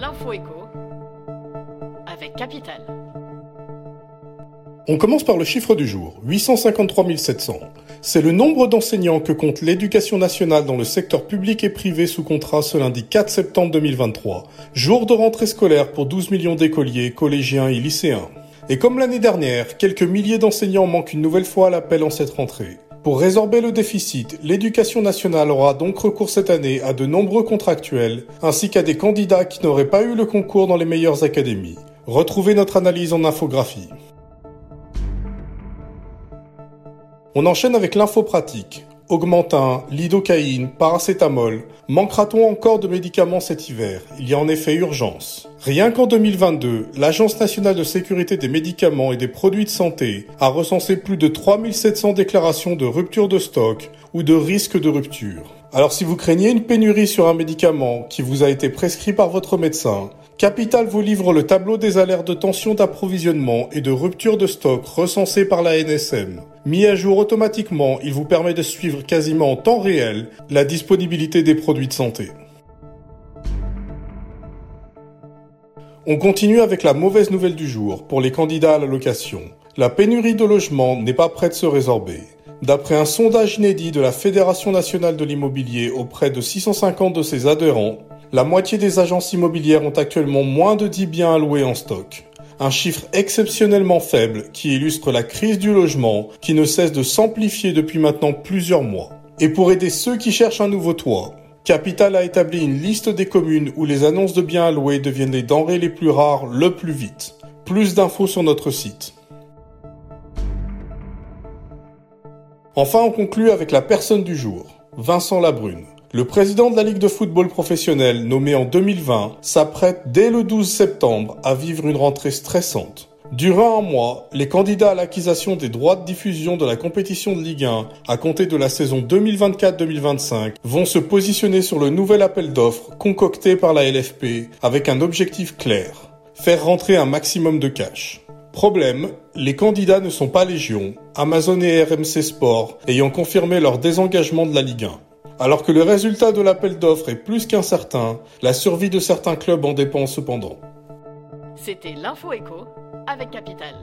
L'info écho avec Capital. On commence par le chiffre du jour, 853 700. C'est le nombre d'enseignants que compte l'éducation nationale dans le secteur public et privé sous contrat ce lundi 4 septembre 2023, jour de rentrée scolaire pour 12 millions d'écoliers, collégiens et lycéens. Et comme l'année dernière, quelques milliers d'enseignants manquent une nouvelle fois à l'appel en cette rentrée. Pour résorber le déficit, l'éducation nationale aura donc recours cette année à de nombreux contractuels, ainsi qu'à des candidats qui n'auraient pas eu le concours dans les meilleures académies. Retrouvez notre analyse en infographie. On enchaîne avec l'info pratique. Augmentin, lidocaïne, paracétamol. Manquera-t-on encore de médicaments cet hiver? Il y a en effet urgence. Rien qu'en 2022, l'Agence nationale de sécurité des médicaments et des produits de santé a recensé plus de 3700 déclarations de rupture de stock ou de risque de rupture. Alors si vous craignez une pénurie sur un médicament qui vous a été prescrit par votre médecin, Capital vous livre le tableau des alertes de tension d'approvisionnement et de rupture de stock recensés par la NSM. Mis à jour automatiquement, il vous permet de suivre quasiment en temps réel la disponibilité des produits de santé. On continue avec la mauvaise nouvelle du jour pour les candidats à la location. La pénurie de logements n'est pas prête de se résorber. D'après un sondage inédit de la Fédération nationale de l'immobilier auprès de 650 de ses adhérents, la moitié des agences immobilières ont actuellement moins de 10 biens à louer en stock. Un chiffre exceptionnellement faible qui illustre la crise du logement qui ne cesse de s'amplifier depuis maintenant plusieurs mois. Et pour aider ceux qui cherchent un nouveau toit, Capital a établi une liste des communes où les annonces de biens à louer deviennent les denrées les plus rares le plus vite. Plus d'infos sur notre site. Enfin, on conclut avec la personne du jour, Vincent Labrune. Le président de la Ligue de football professionnel, nommé en 2020, s'apprête dès le 12 septembre à vivre une rentrée stressante. Durant un mois, les candidats à l'acquisition des droits de diffusion de la compétition de Ligue 1 à compter de la saison 2024-2025 vont se positionner sur le nouvel appel d'offres concocté par la LFP avec un objectif clair. Faire rentrer un maximum de cash. Problème, les candidats ne sont pas légion, Amazon et RMC Sport ayant confirmé leur désengagement de la Ligue 1. Alors que le résultat de l'appel d'offres est plus qu'incertain, la survie de certains clubs en dépend cependant. C'était l'info écho avec Capital.